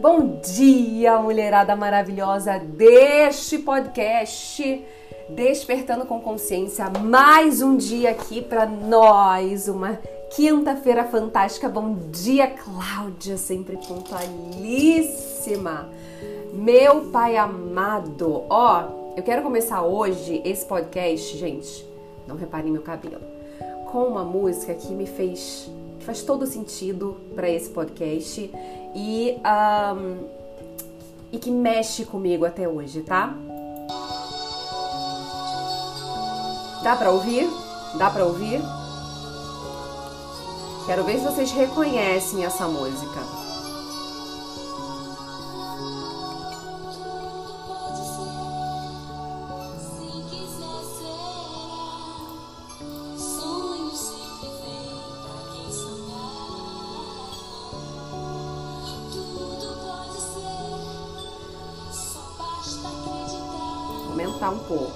Bom dia, mulherada maravilhosa deste podcast Despertando com Consciência. Mais um dia aqui para nós, uma quinta-feira fantástica. Bom dia, Cláudia, sempre pontualíssima. Meu pai amado, ó, eu quero começar hoje esse podcast, gente. Não reparem meu cabelo. Com uma música que me fez faz todo sentido para esse podcast e, um, e que mexe comigo até hoje, tá? Dá para ouvir? Dá para ouvir? Quero ver se vocês reconhecem essa música. Aumentar um pouco.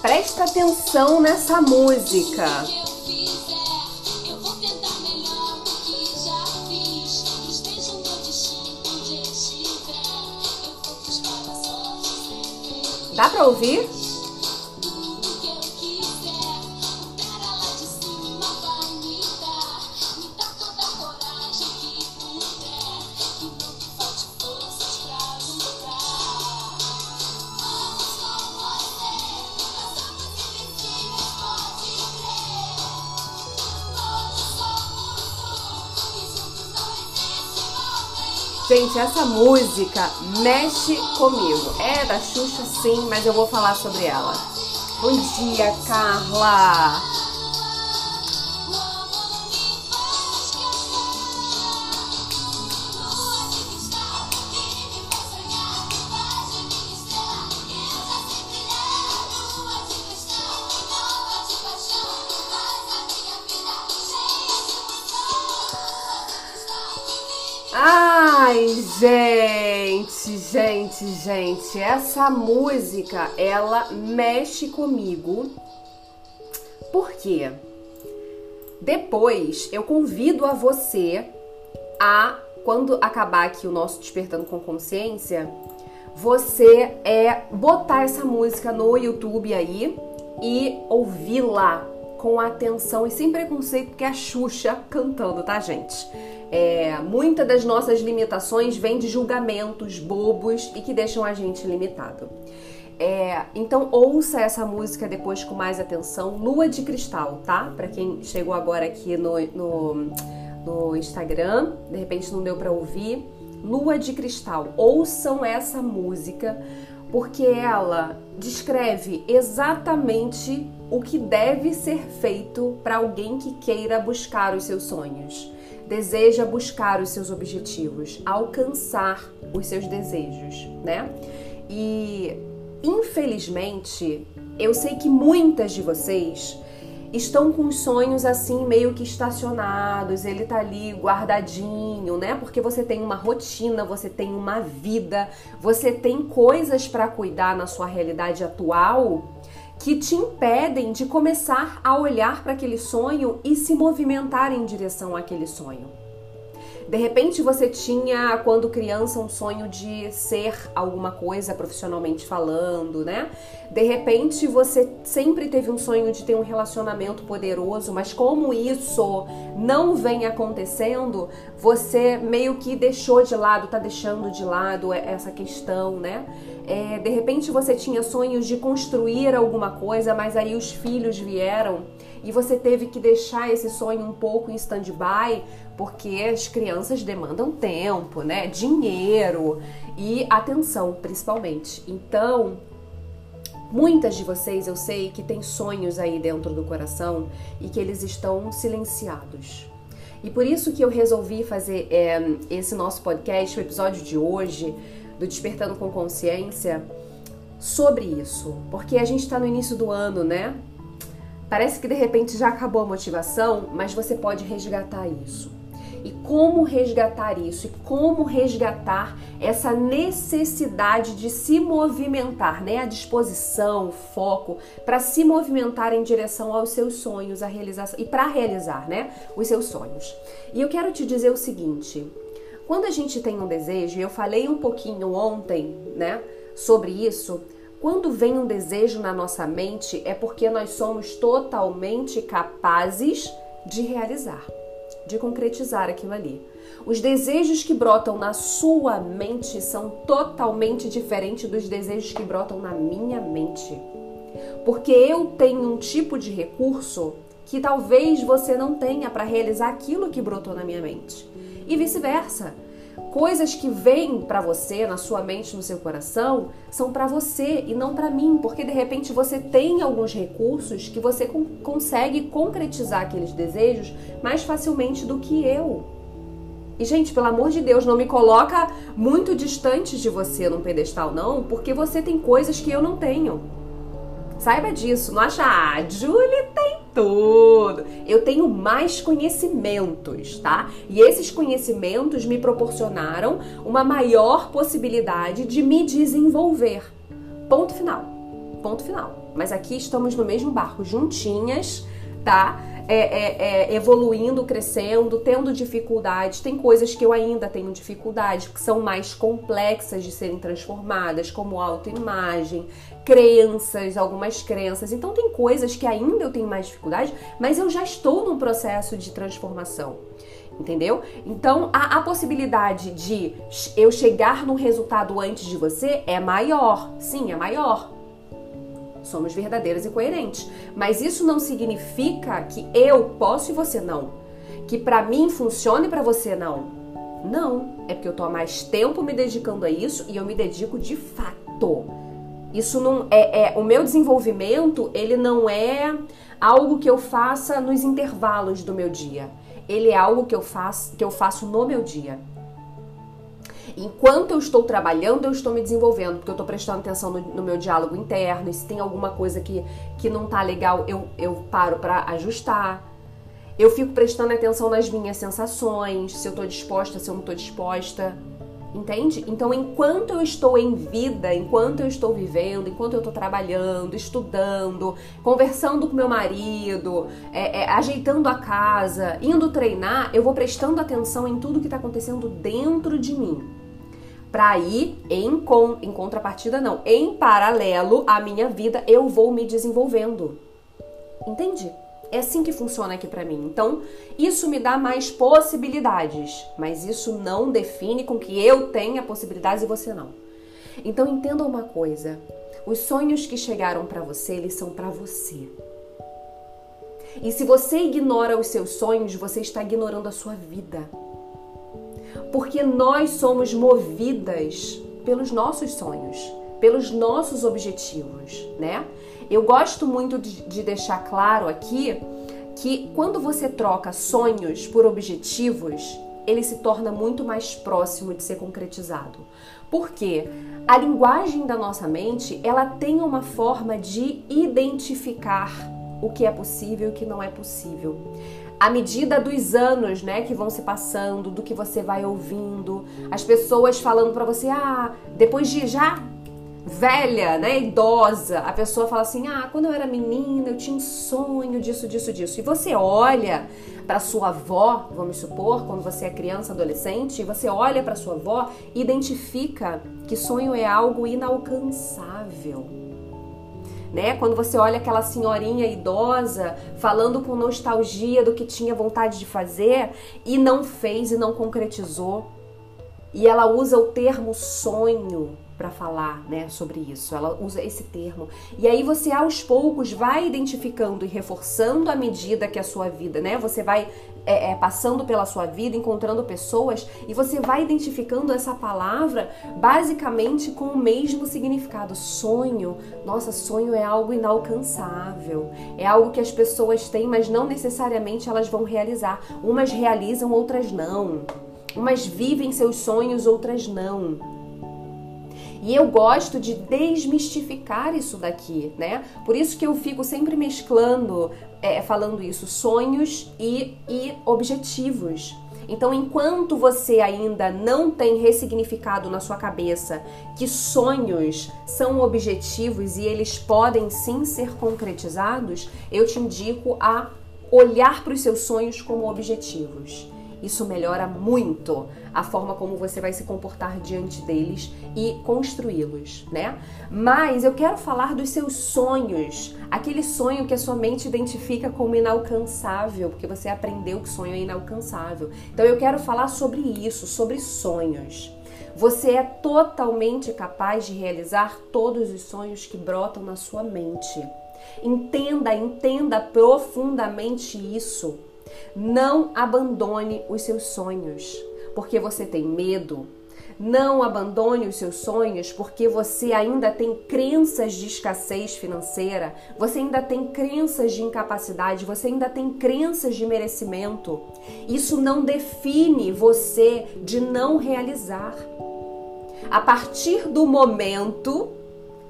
Presta atenção nessa música. Ouvir? Gente, essa música mexe comigo. É da Xuxa, sim, mas eu vou falar sobre ela. Bom dia, Carla! Gente, gente, essa música ela mexe comigo. Por quê? Depois eu convido a você a quando acabar aqui o nosso despertando com consciência, você é botar essa música no YouTube aí e ouvi-la com atenção e sem preconceito, porque é a Xuxa cantando, tá, gente? É, muita das nossas limitações vem de julgamentos bobos e que deixam a gente limitado. É, então ouça essa música depois com mais atenção. Lua de Cristal, tá? Para quem chegou agora aqui no, no, no Instagram, de repente não deu para ouvir. Lua de Cristal, ouçam essa música porque ela descreve exatamente o que deve ser feito para alguém que queira buscar os seus sonhos deseja buscar os seus objetivos, alcançar os seus desejos, né? E infelizmente, eu sei que muitas de vocês estão com os sonhos assim meio que estacionados, ele tá ali guardadinho, né? Porque você tem uma rotina, você tem uma vida, você tem coisas para cuidar na sua realidade atual que te impedem de começar a olhar para aquele sonho e se movimentar em direção àquele sonho. De repente você tinha, quando criança, um sonho de ser alguma coisa profissionalmente falando, né? De repente você sempre teve um sonho de ter um relacionamento poderoso, mas como isso não vem acontecendo, você meio que deixou de lado, tá deixando de lado essa questão, né? É, de repente você tinha sonhos de construir alguma coisa, mas aí os filhos vieram e você teve que deixar esse sonho um pouco em stand-by, porque as crianças demandam tempo, né? Dinheiro e atenção, principalmente. Então, Muitas de vocês eu sei que têm sonhos aí dentro do coração e que eles estão silenciados. E por isso que eu resolvi fazer é, esse nosso podcast, o episódio de hoje, do Despertando com Consciência, sobre isso, porque a gente está no início do ano, né? Parece que de repente já acabou a motivação, mas você pode resgatar isso. E como resgatar isso? E como resgatar essa necessidade de se movimentar, né? A disposição, o foco para se movimentar em direção aos seus sonhos, a realização e para realizar, né? Os seus sonhos. E eu quero te dizer o seguinte: quando a gente tem um desejo, eu falei um pouquinho ontem, né, sobre isso, quando vem um desejo na nossa mente é porque nós somos totalmente capazes de realizar de concretizar aquilo ali. Os desejos que brotam na sua mente são totalmente diferentes dos desejos que brotam na minha mente. Porque eu tenho um tipo de recurso que talvez você não tenha para realizar aquilo que brotou na minha mente. E vice-versa coisas que vêm para você, na sua mente, no seu coração, são para você e não para mim, porque de repente você tem alguns recursos que você consegue concretizar aqueles desejos mais facilmente do que eu. E gente, pelo amor de Deus, não me coloca muito distante de você num pedestal não, porque você tem coisas que eu não tenho. Saiba disso, não acha, ah, Julie tem tudo. Eu tenho mais conhecimentos, tá? E esses conhecimentos me proporcionaram uma maior possibilidade de me desenvolver. Ponto final. Ponto final. Mas aqui estamos no mesmo barco, juntinhas, tá? É, é, é, evoluindo, crescendo, tendo dificuldades. Tem coisas que eu ainda tenho dificuldade, que são mais complexas de serem transformadas, como autoimagem, crenças, algumas crenças. Então tem coisas que ainda eu tenho mais dificuldade, mas eu já estou num processo de transformação. Entendeu? Então a, a possibilidade de eu chegar no resultado antes de você é maior. Sim, é maior somos verdadeiras e coerentes. Mas isso não significa que eu posso e você não. Que para mim funcione e para você não. Não, é porque eu tô há mais tempo me dedicando a isso e eu me dedico de fato. Isso não é, é o meu desenvolvimento, ele não é algo que eu faça nos intervalos do meu dia. Ele é algo que eu faço que eu faço no meu dia. Enquanto eu estou trabalhando, eu estou me desenvolvendo, porque eu estou prestando atenção no, no, meu diálogo interno. E se tem alguma coisa que, que não tá legal, eu, eu paro para ajustar. Eu fico prestando atenção nas minhas sensações, se eu estou disposta, se eu não estou disposta. Entende? Então, enquanto eu estou em vida, enquanto eu estou vivendo, enquanto eu estou trabalhando, estudando, conversando com meu marido, é, é, ajeitando a casa, indo treinar, eu vou prestando atenção em tudo que está acontecendo dentro de mim para ir em, com, em contrapartida, não, em paralelo à minha vida, eu vou me desenvolvendo. Entende? É assim que funciona aqui para mim. Então, isso me dá mais possibilidades, mas isso não define com que eu tenha possibilidades e você não. Então, entenda uma coisa: os sonhos que chegaram para você, eles são para você. E se você ignora os seus sonhos, você está ignorando a sua vida porque nós somos movidas pelos nossos sonhos, pelos nossos objetivos, né? Eu gosto muito de, de deixar claro aqui que quando você troca sonhos por objetivos, ele se torna muito mais próximo de ser concretizado. Porque a linguagem da nossa mente, ela tem uma forma de identificar o que é possível e o que não é possível à medida dos anos, né, que vão se passando, do que você vai ouvindo, as pessoas falando para você, ah, depois de já velha, né, idosa, a pessoa fala assim: "Ah, quando eu era menina, eu tinha um sonho disso, disso, disso". E você olha para sua avó, vamos supor, quando você é criança, adolescente, você olha para sua avó e identifica que sonho é algo inalcançável né? Quando você olha aquela senhorinha idosa falando com nostalgia do que tinha vontade de fazer e não fez e não concretizou. E ela usa o termo sonho para falar, né, sobre isso. Ela usa esse termo. E aí você aos poucos vai identificando e reforçando à medida que a sua vida, né, você vai é, é, passando pela sua vida, encontrando pessoas e você vai identificando essa palavra basicamente com o mesmo significado. Sonho, nossa, sonho é algo inalcançável, é algo que as pessoas têm, mas não necessariamente elas vão realizar. Umas realizam, outras não. Umas vivem seus sonhos, outras não. E eu gosto de desmistificar isso daqui, né? Por isso que eu fico sempre mesclando, é, falando isso, sonhos e, e objetivos. Então, enquanto você ainda não tem ressignificado na sua cabeça que sonhos são objetivos e eles podem sim ser concretizados, eu te indico a olhar para os seus sonhos como objetivos. Isso melhora muito a forma como você vai se comportar diante deles e construí-los, né? Mas eu quero falar dos seus sonhos, aquele sonho que a sua mente identifica como inalcançável, porque você aprendeu que sonho é inalcançável. Então eu quero falar sobre isso, sobre sonhos. Você é totalmente capaz de realizar todos os sonhos que brotam na sua mente. Entenda, entenda profundamente isso. Não abandone os seus sonhos porque você tem medo. Não abandone os seus sonhos porque você ainda tem crenças de escassez financeira, você ainda tem crenças de incapacidade, você ainda tem crenças de merecimento. Isso não define você de não realizar. A partir do momento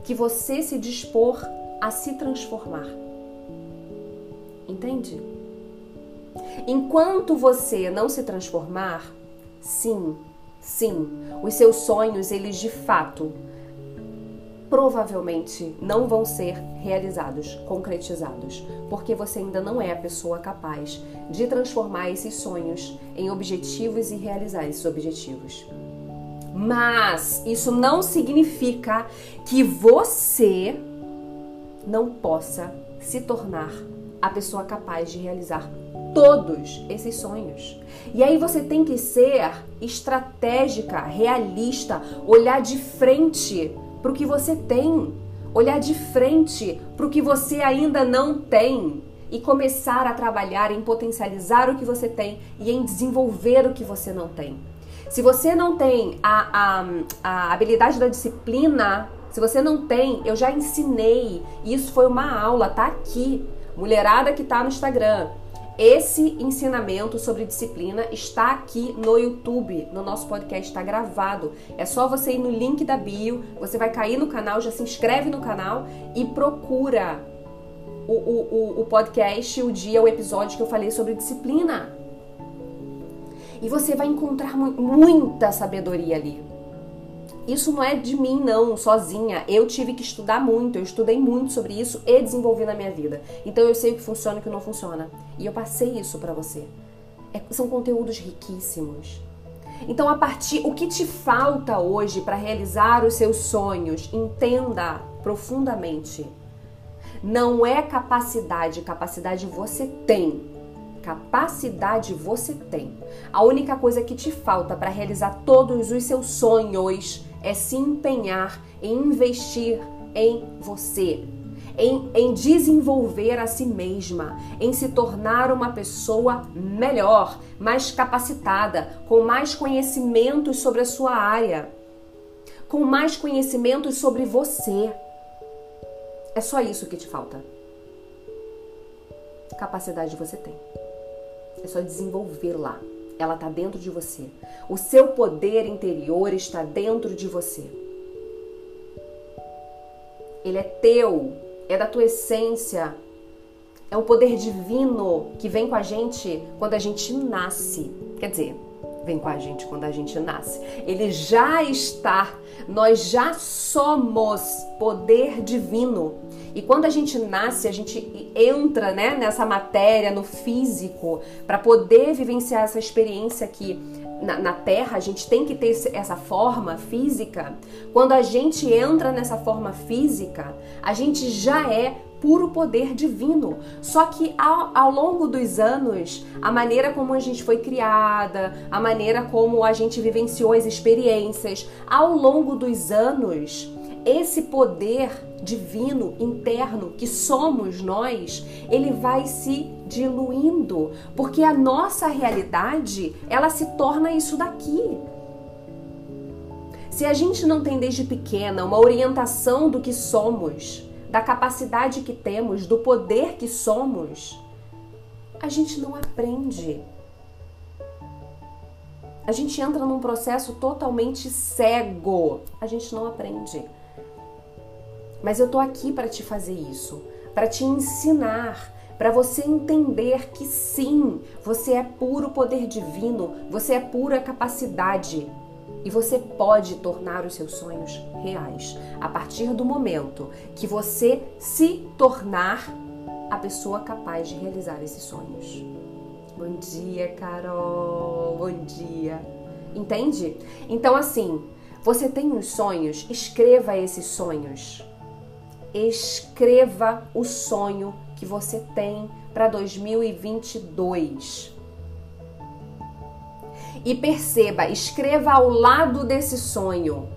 que você se dispor a se transformar. Entende? Enquanto você não se transformar, sim, sim, os seus sonhos, eles de fato provavelmente não vão ser realizados, concretizados, porque você ainda não é a pessoa capaz de transformar esses sonhos em objetivos e realizar esses objetivos. Mas isso não significa que você não possa se tornar a pessoa capaz de realizar todos esses sonhos. E aí você tem que ser estratégica, realista, olhar de frente para o que você tem, olhar de frente para o que você ainda não tem e começar a trabalhar em potencializar o que você tem e em desenvolver o que você não tem. Se você não tem a, a, a habilidade da disciplina, se você não tem, eu já ensinei, isso foi uma aula, tá aqui. Mulherada que tá no Instagram, esse ensinamento sobre disciplina está aqui no YouTube, no nosso podcast, está gravado. É só você ir no link da bio, você vai cair no canal, já se inscreve no canal e procura o, o, o podcast, o dia, o episódio que eu falei sobre disciplina. E você vai encontrar muita sabedoria ali. Isso não é de mim, não, sozinha. Eu tive que estudar muito, eu estudei muito sobre isso e desenvolvi na minha vida. Então eu sei o que funciona e o que não funciona. E eu passei isso para você. É, são conteúdos riquíssimos. Então, a partir o que te falta hoje para realizar os seus sonhos, entenda profundamente. Não é capacidade, capacidade você tem. Capacidade você tem. A única coisa que te falta para realizar todos os seus sonhos é se empenhar em investir em você, em, em, desenvolver a si mesma, em se tornar uma pessoa melhor, mais capacitada, com mais conhecimentos sobre a sua área, com mais conhecimentos sobre você. É só isso que te falta. Capacidade você tem. É só desenvolvê-la ela está dentro de você. O seu poder interior está dentro de você. Ele é teu, é da tua essência. É um poder divino que vem com a gente quando a gente nasce. Quer dizer, vem com a gente quando a gente nasce. Ele já está, nós já somos poder divino. E quando a gente nasce, a gente entra né, nessa matéria, no físico, para poder vivenciar essa experiência aqui na, na, Terra, a gente tem que ter essa forma física. Quando a gente entra nessa forma física, a gente já é puro poder divino. Só que ao, ao, longo dos anos, a maneira como a gente foi criada, a maneira como a gente vivenciou as experiências, ao longo dos anos, esse poder divino interno que somos nós, ele vai se diluindo, porque a nossa realidade, ela se torna isso daqui. Se a gente não tem desde pequena uma orientação do que somos, da capacidade que temos, do poder que somos, a gente não aprende. A gente entra num processo totalmente cego. A gente não aprende. Mas eu tô aqui para te fazer isso, para te ensinar, para você entender que sim, você é puro poder divino, você é pura capacidade e você pode tornar os seus sonhos reais a partir do momento que você se tornar a pessoa capaz de realizar esses sonhos. Bom dia, Carol. Bom dia. Entende? Então, assim, você tem uns sonhos, escreva esses sonhos. Escreva o sonho que você tem para 2022. E perceba, escreva ao lado desse sonho.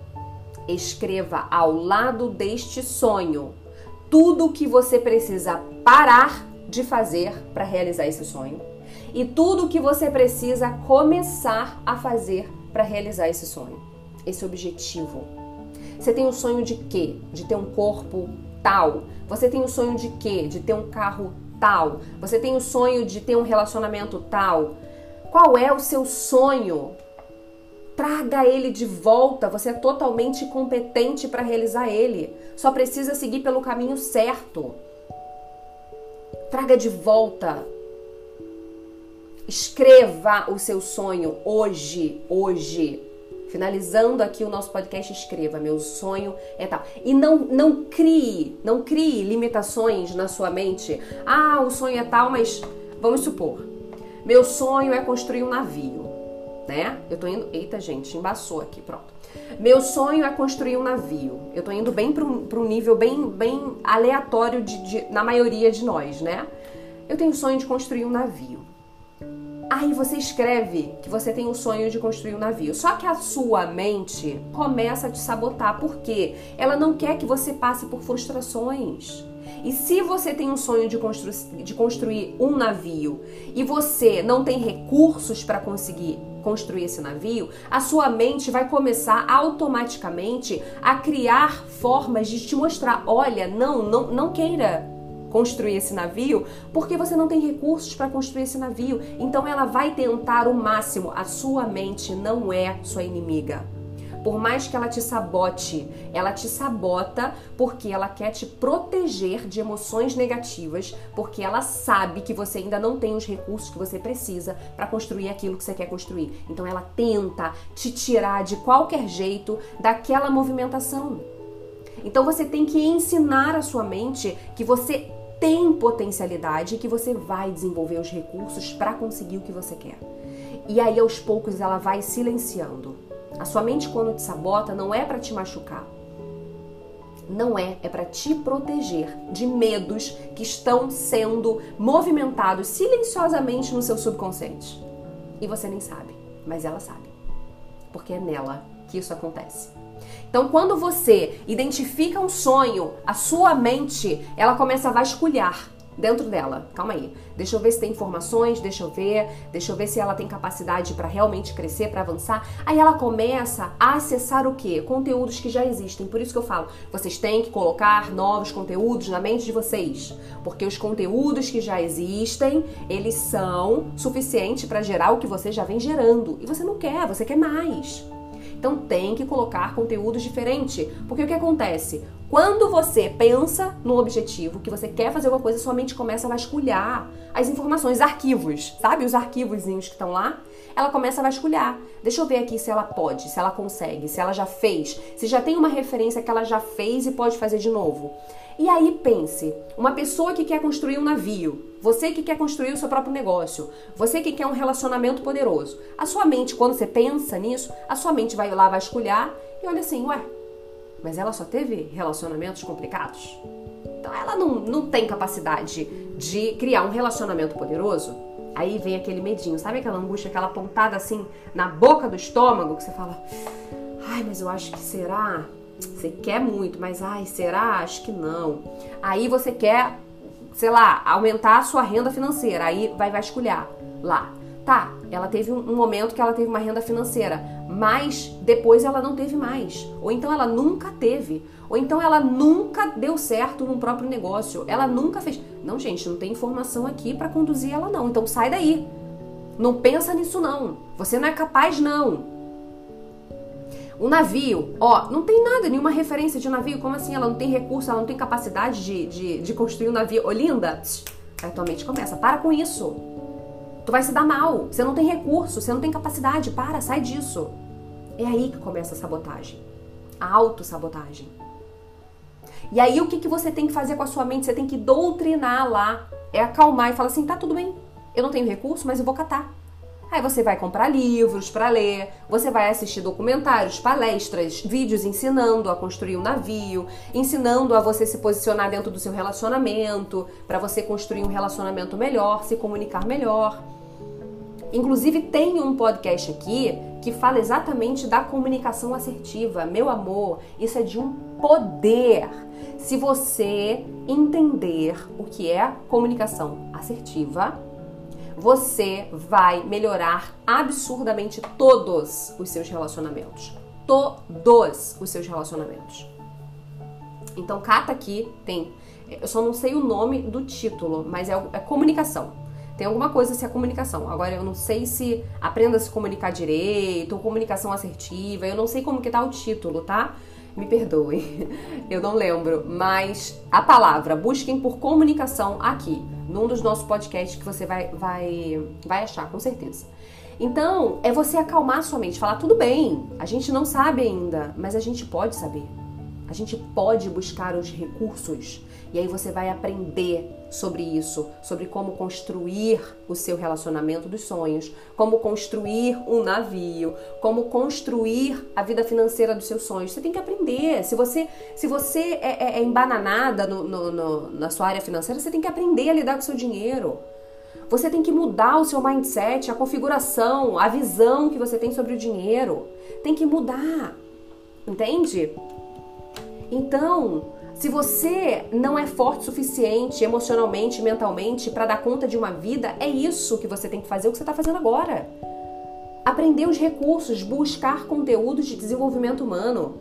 Escreva ao lado deste sonho tudo o que você precisa parar de fazer para realizar esse sonho e tudo o que você precisa começar a fazer para realizar esse sonho, esse objetivo. Você tem o sonho de quê? De ter um corpo tal. Você tem o sonho de quê? De ter um carro tal. Você tem o sonho de ter um relacionamento tal. Qual é o seu sonho? Traga ele de volta. Você é totalmente competente para realizar ele. Só precisa seguir pelo caminho certo. Traga de volta. Escreva o seu sonho hoje, hoje. Finalizando aqui o nosso podcast, escreva: meu sonho é tal. E não, não crie, não crie limitações na sua mente. Ah, o sonho é tal, mas vamos supor, meu sonho é construir um navio, né? Eu tô indo. Eita, gente, embaçou aqui, pronto. Meu sonho é construir um navio. Eu tô indo bem para um nível bem, bem aleatório de, de, na maioria de nós, né? Eu tenho o sonho de construir um navio. Aí você escreve que você tem o sonho de construir um navio. Só que a sua mente começa a te sabotar. Por quê? Ela não quer que você passe por frustrações. E se você tem um sonho de, constru de construir um navio e você não tem recursos para conseguir construir esse navio, a sua mente vai começar automaticamente a criar formas de te mostrar: olha, não, não, não queira construir esse navio, porque você não tem recursos para construir esse navio. Então ela vai tentar o máximo. A sua mente não é sua inimiga. Por mais que ela te sabote, ela te sabota porque ela quer te proteger de emoções negativas, porque ela sabe que você ainda não tem os recursos que você precisa para construir aquilo que você quer construir. Então ela tenta te tirar de qualquer jeito daquela movimentação. Então você tem que ensinar a sua mente que você tem potencialidade e que você vai desenvolver os recursos para conseguir o que você quer. E aí aos poucos ela vai silenciando. A sua mente quando te sabota não é para te machucar. Não é, é para te proteger de medos que estão sendo movimentados silenciosamente no seu subconsciente. E você nem sabe, mas ela sabe. Porque é nela que isso acontece. Então, quando você identifica um sonho, a sua mente, ela começa a vasculhar dentro dela. Calma aí. Deixa eu ver se tem informações, deixa eu ver, deixa eu ver se ela tem capacidade para realmente crescer, para avançar. Aí ela começa a acessar o quê? Conteúdos que já existem. Por isso que eu falo, vocês têm que colocar novos conteúdos na mente de vocês, porque os conteúdos que já existem, eles são suficientes para gerar o que você já vem gerando. E você não quer, você quer mais. Então tem que colocar conteúdos diferentes. Porque o que acontece? Quando você pensa no objetivo, que você quer fazer alguma coisa, sua mente começa a vasculhar as informações, arquivos, sabe? Os arquivozinhos que estão lá. Ela começa a vasculhar. Deixa eu ver aqui se ela pode, se ela consegue, se ela já fez, se já tem uma referência que ela já fez e pode fazer de novo. E aí pense, uma pessoa que quer construir um navio, você que quer construir o seu próprio negócio, você que quer um relacionamento poderoso. A sua mente, quando você pensa nisso, a sua mente vai lá vasculhar e olha assim, ué, mas ela só teve relacionamentos complicados? Então ela não, não tem capacidade de criar um relacionamento poderoso? Aí vem aquele medinho, sabe aquela angústia, aquela pontada assim na boca do estômago que você fala, ai, mas eu acho que será? Você quer muito, mas ai, será? Acho que não. Aí você quer, sei lá, aumentar a sua renda financeira. Aí vai vasculhar lá. Tá, ela teve um momento que ela teve uma renda financeira, mas depois ela não teve mais. Ou então ela nunca teve. Ou então ela nunca deu certo no próprio negócio. Ela nunca fez. Não, gente, não tem informação aqui para conduzir ela não. Então sai daí. Não pensa nisso não. Você não é capaz não. O navio, ó, não tem nada, nenhuma referência de navio. Como assim? Ela não tem recurso, ela não tem capacidade de, de, de construir um navio. Ô, linda, aí tua mente começa. Para com isso. Tu vai se dar mal. Você não tem recurso, você não tem capacidade. Para, sai disso. É aí que começa a sabotagem. A autossabotagem. E aí o que, que você tem que fazer com a sua mente? Você tem que doutrinar lá. É acalmar e falar assim: tá tudo bem. Eu não tenho recurso, mas eu vou catar. Aí você vai comprar livros para ler, você vai assistir documentários, palestras, vídeos ensinando a construir um navio, ensinando a você se posicionar dentro do seu relacionamento, para você construir um relacionamento melhor, se comunicar melhor. Inclusive tem um podcast aqui que fala exatamente da comunicação assertiva. Meu amor, isso é de um poder. Se você entender o que é comunicação assertiva, você vai melhorar absurdamente todos os seus relacionamentos. Todos os seus relacionamentos. Então, cata aqui, tem. Eu só não sei o nome do título, mas é, é comunicação. Tem alguma coisa se é comunicação. Agora eu não sei se aprenda a se comunicar direito ou comunicação assertiva. Eu não sei como que tá o título, tá? Me perdoem, eu não lembro, mas a palavra, busquem por comunicação aqui, num dos nossos podcasts que você vai, vai, vai achar, com certeza. Então, é você acalmar sua mente, falar tudo bem, a gente não sabe ainda, mas a gente pode saber. A gente pode buscar os recursos e aí você vai aprender sobre isso, sobre como construir o seu relacionamento dos sonhos, como construir um navio, como construir a vida financeira dos seus sonhos. Você tem que aprender. Se você, se você é, é, é embananada no, no, no, na sua área financeira, você tem que aprender a lidar com o seu dinheiro. Você tem que mudar o seu mindset, a configuração, a visão que você tem sobre o dinheiro. Tem que mudar. Entende? Então, se você não é forte o suficiente emocionalmente, mentalmente para dar conta de uma vida, é isso que você tem que fazer, o que você está fazendo agora. Aprender os recursos, buscar conteúdos de desenvolvimento humano,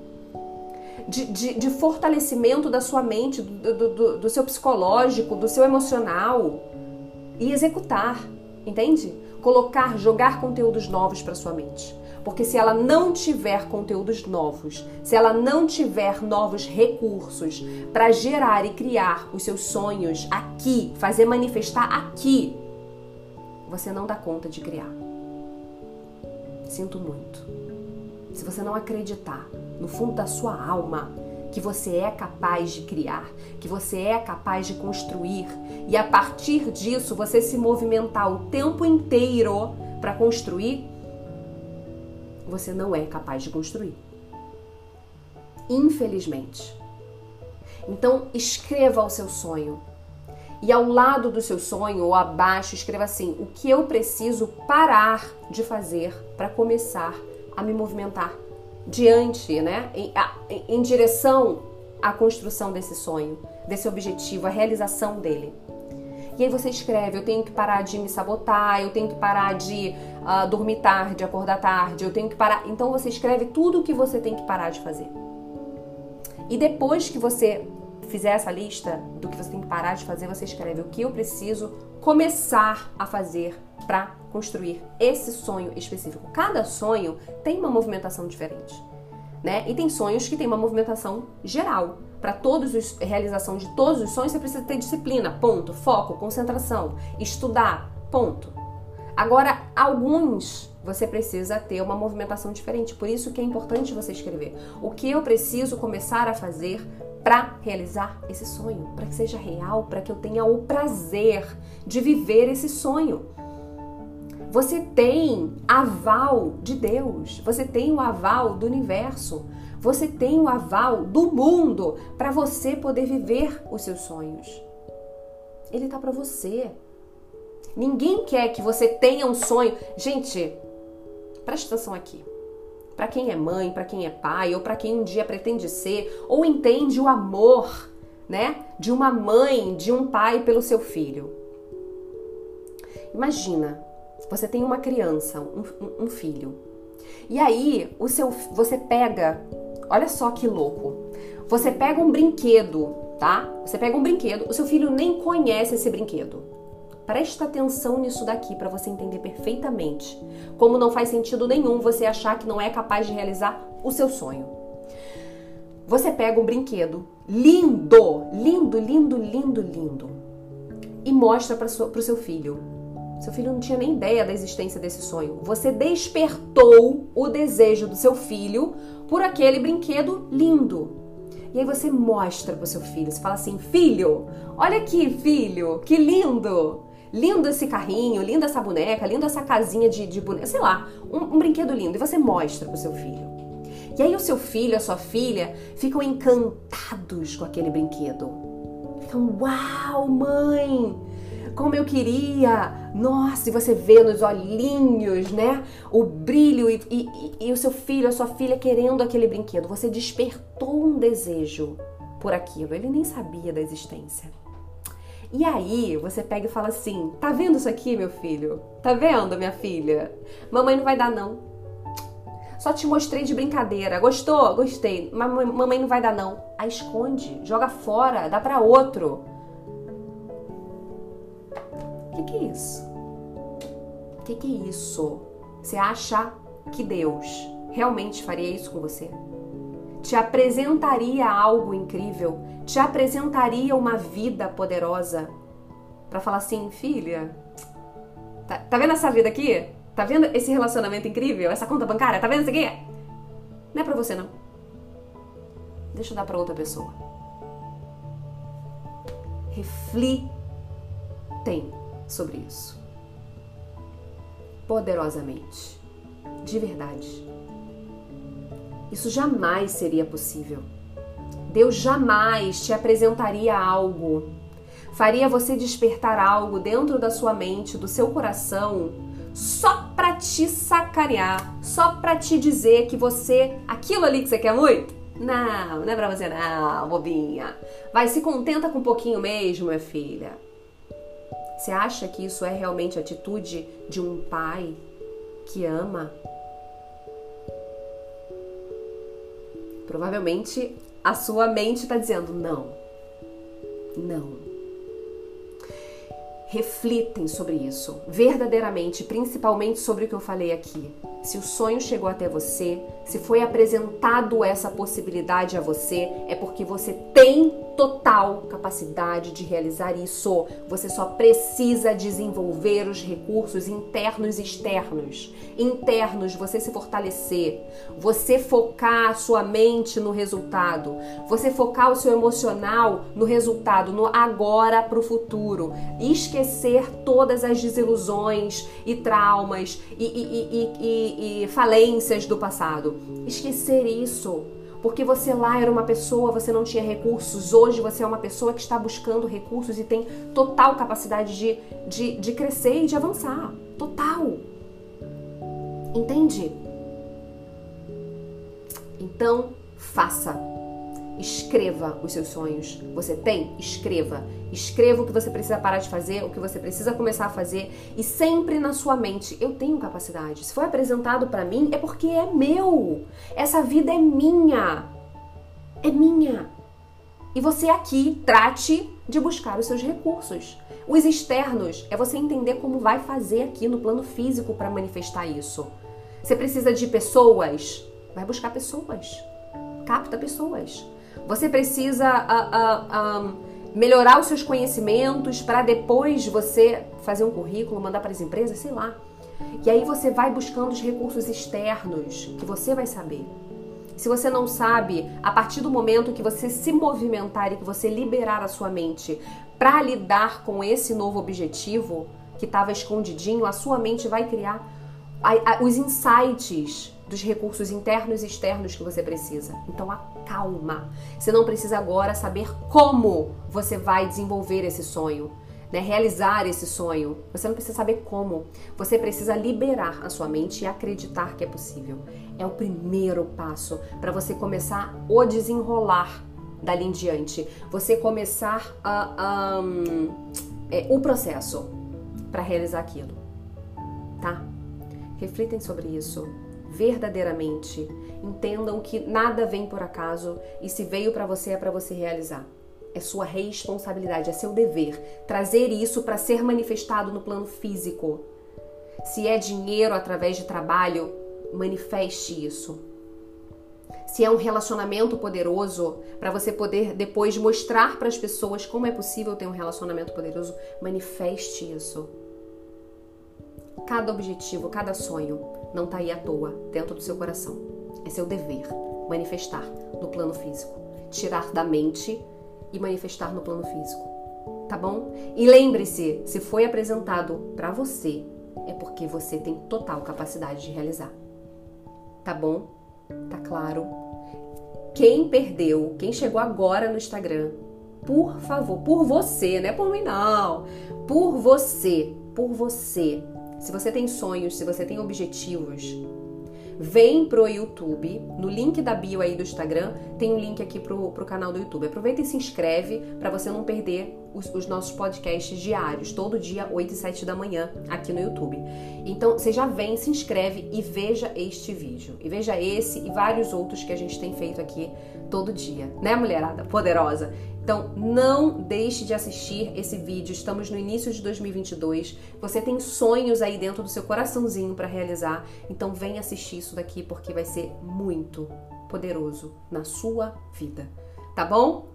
de, de, de fortalecimento da sua mente, do, do, do seu psicológico, do seu emocional e executar, entende? Colocar, jogar conteúdos novos para sua mente. Porque se ela não tiver conteúdos novos, se ela não tiver novos recursos para gerar e criar os seus sonhos aqui, fazer manifestar aqui, você não dá conta de criar. Sinto muito. Se você não acreditar no fundo da sua alma que você é capaz de criar, que você é capaz de construir e a partir disso você se movimentar o tempo inteiro para construir, você não é capaz de construir. Infelizmente. Então, escreva o seu sonho. E ao lado do seu sonho ou abaixo, escreva assim: o que eu preciso parar de fazer para começar a me movimentar diante, né? Em, a, em direção à construção desse sonho, desse objetivo, a realização dele. E aí você escreve: eu tenho que parar de me sabotar, eu tenho que parar de uh, dormir tarde, acordar tarde, eu tenho que parar. Então você escreve tudo o que você tem que parar de fazer. E depois que você fizer essa lista do que você tem que parar de fazer, você escreve o que eu preciso começar a fazer para construir esse sonho específico. Cada sonho tem uma movimentação diferente, né? E tem sonhos que tem uma movimentação geral para todos os realização de todos os sonhos, você precisa ter disciplina, ponto, foco, concentração, estudar, ponto. Agora, alguns você precisa ter uma movimentação diferente, por isso que é importante você escrever. O que eu preciso começar a fazer para realizar esse sonho, para que seja real, para que eu tenha o prazer de viver esse sonho. Você tem aval de Deus, você tem o aval do universo. Você tem o aval do mundo para você poder viver os seus sonhos. Ele tá para você. Ninguém quer que você tenha um sonho. Gente, presta atenção aqui. Para quem é mãe, para quem é pai, ou para quem um dia pretende ser, ou entende o amor, né, de uma mãe, de um pai pelo seu filho. Imagina, você tem uma criança, um, um filho. E aí, o seu, você pega Olha só que louco. Você pega um brinquedo, tá? Você pega um brinquedo, o seu filho nem conhece esse brinquedo. Presta atenção nisso daqui para você entender perfeitamente como não faz sentido nenhum você achar que não é capaz de realizar o seu sonho. Você pega um brinquedo lindo, lindo, lindo, lindo, lindo e mostra para o seu filho. Seu filho não tinha nem ideia da existência desse sonho. Você despertou o desejo do seu filho por aquele brinquedo lindo. E aí você mostra para o seu filho, você fala assim: "Filho, olha aqui, filho, que lindo! Lindo esse carrinho, linda essa boneca, linda essa casinha de, de boneca, sei lá, um, um brinquedo lindo". E você mostra para o seu filho. E aí o seu filho, a sua filha ficam encantados com aquele brinquedo. Ficam: "Uau, mãe! como eu queria. Nossa, e você vê nos olhinhos, né? O brilho e, e, e, o seu filho, a sua filha querendo aquele brinquedo. Você despertou um desejo por aquilo. Ele nem sabia da existência. E aí você pega e fala assim: tá vendo isso aqui, meu filho? Tá vendo, minha filha? Mamãe não vai dar, não. Só te mostrei de brincadeira. Gostou? Gostei. Mas mamãe não vai dar, não. Aí esconde, joga fora, dá para outro. O que, que é isso? O que, que é isso? Você acha que Deus realmente faria isso com você? Te apresentaria algo incrível? Te apresentaria uma vida poderosa? Para falar assim, filha, tá, tá vendo essa vida aqui? Tá vendo esse relacionamento incrível? Essa conta bancária? Tá vendo isso aqui? Não é pra você, não. Deixa eu dar pra outra pessoa. Reflitem sobre isso. Poderosamente. De verdade. Isso jamais seria possível. Deus jamais te apresentaria algo, faria você despertar algo dentro da sua mente, do seu coração, só para te sacanear, só para te dizer que você, aquilo ali que você quer muito, não, não é pra você não, bobinha. Vai, se contenta com um pouquinho mesmo, minha filha. Você acha que isso é realmente a atitude de um pai que ama? Provavelmente a sua mente está dizendo não, não. Reflitem sobre isso, verdadeiramente, principalmente sobre o que eu falei aqui. Se o sonho chegou até você, se foi apresentado essa possibilidade a você, é porque você tem total capacidade de realizar isso. Você só precisa desenvolver os recursos internos e externos. Internos, você se fortalecer, você focar a sua mente no resultado, você focar o seu emocional no resultado, no agora para o futuro. Esquecer todas as desilusões e traumas e, e, e, e, falências do passado. Esquecer isso. Porque você lá era uma pessoa, você não tinha recursos. Hoje você é uma pessoa que está buscando recursos e tem total capacidade de, de, de crescer e de avançar. Total. Entende? Então, faça. Escreva os seus sonhos. Você tem? Escreva. Escreva o que você precisa parar de fazer, o que você precisa começar a fazer e sempre na sua mente, eu tenho capacidade. Se foi apresentado para mim é porque é meu. Essa vida é minha. É minha. E você aqui trate de buscar os seus recursos. Os externos é você entender como vai fazer aqui no plano físico para manifestar isso. Você precisa de pessoas? Vai buscar pessoas. Capta pessoas. Você precisa uh, uh, melhorar os seus conhecimentos para depois você fazer um currículo, mandar para as empresas, sei lá. E aí você vai buscando os recursos externos que você vai saber. Se você não sabe, a partir do momento que você se movimentar e que você liberar a sua mente para lidar com esse novo objetivo que estava escondidinho, a sua mente vai criar os insights dos recursos internos e externos que você precisa. Então acalma. Você não precisa agora saber como você vai desenvolver esse sonho, né? realizar esse sonho. Você não precisa saber como. Você precisa liberar a sua mente e acreditar que é possível. É o primeiro passo para você começar o desenrolar dali em diante. Você começar a, um, é, o processo para realizar aquilo, tá? Reflitem sobre isso verdadeiramente. Entendam que nada vem por acaso e se veio para você é para você realizar. É sua responsabilidade, é seu dever trazer isso para ser manifestado no plano físico. Se é dinheiro através de trabalho, manifeste isso. Se é um relacionamento poderoso, para você poder depois mostrar para as pessoas como é possível ter um relacionamento poderoso, manifeste isso. Cada objetivo, cada sonho não está aí à toa dentro do seu coração. É seu dever manifestar no plano físico, tirar da mente e manifestar no plano físico. Tá bom? E lembre-se, se foi apresentado para você, é porque você tem total capacidade de realizar. Tá bom? Tá claro? Quem perdeu, quem chegou agora no Instagram, por favor, por você, não é por mim não. Por você, por você. Se você tem sonhos, se você tem objetivos, vem pro YouTube, no link da bio aí do Instagram, tem um link aqui pro, pro canal do YouTube. Aproveita e se inscreve para você não perder os, os, nossos podcasts diários, todo dia, 8 e 7 da manhã, aqui no YouTube. Então, você já vem, se inscreve e veja este vídeo. E veja esse e vários outros que a gente tem feito aqui todo dia, né, mulherada poderosa? Então, não deixe de assistir esse vídeo. Estamos no início de 2022. Você tem sonhos aí dentro do seu coraçãozinho para realizar. Então, vem assistir isso daqui porque vai ser muito poderoso na sua vida. Tá bom?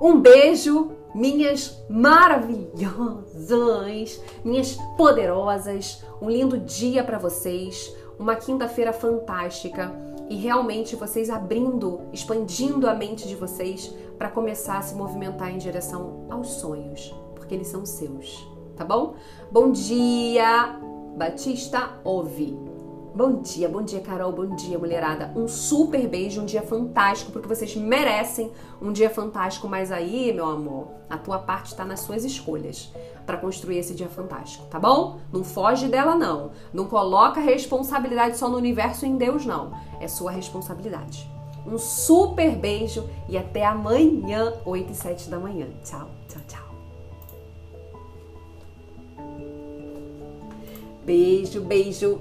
Um beijo, minhas maravilhosas, minhas poderosas. Um lindo dia para vocês. Uma quinta-feira fantástica e realmente vocês abrindo, expandindo a mente de vocês para começar a se movimentar em direção aos sonhos, porque eles são seus, tá bom? Bom dia, Batista Ouve. Bom dia, bom dia, Carol, bom dia, mulherada. Um super beijo, um dia fantástico, porque vocês merecem um dia fantástico. Mas aí, meu amor, a tua parte está nas suas escolhas para construir esse dia fantástico, tá bom? Não foge dela não. Não coloca responsabilidade só no universo e em Deus não. É sua responsabilidade. Um super beijo e até amanhã, 8 e 7 da manhã. Tchau, tchau, tchau. Beijo, beijo.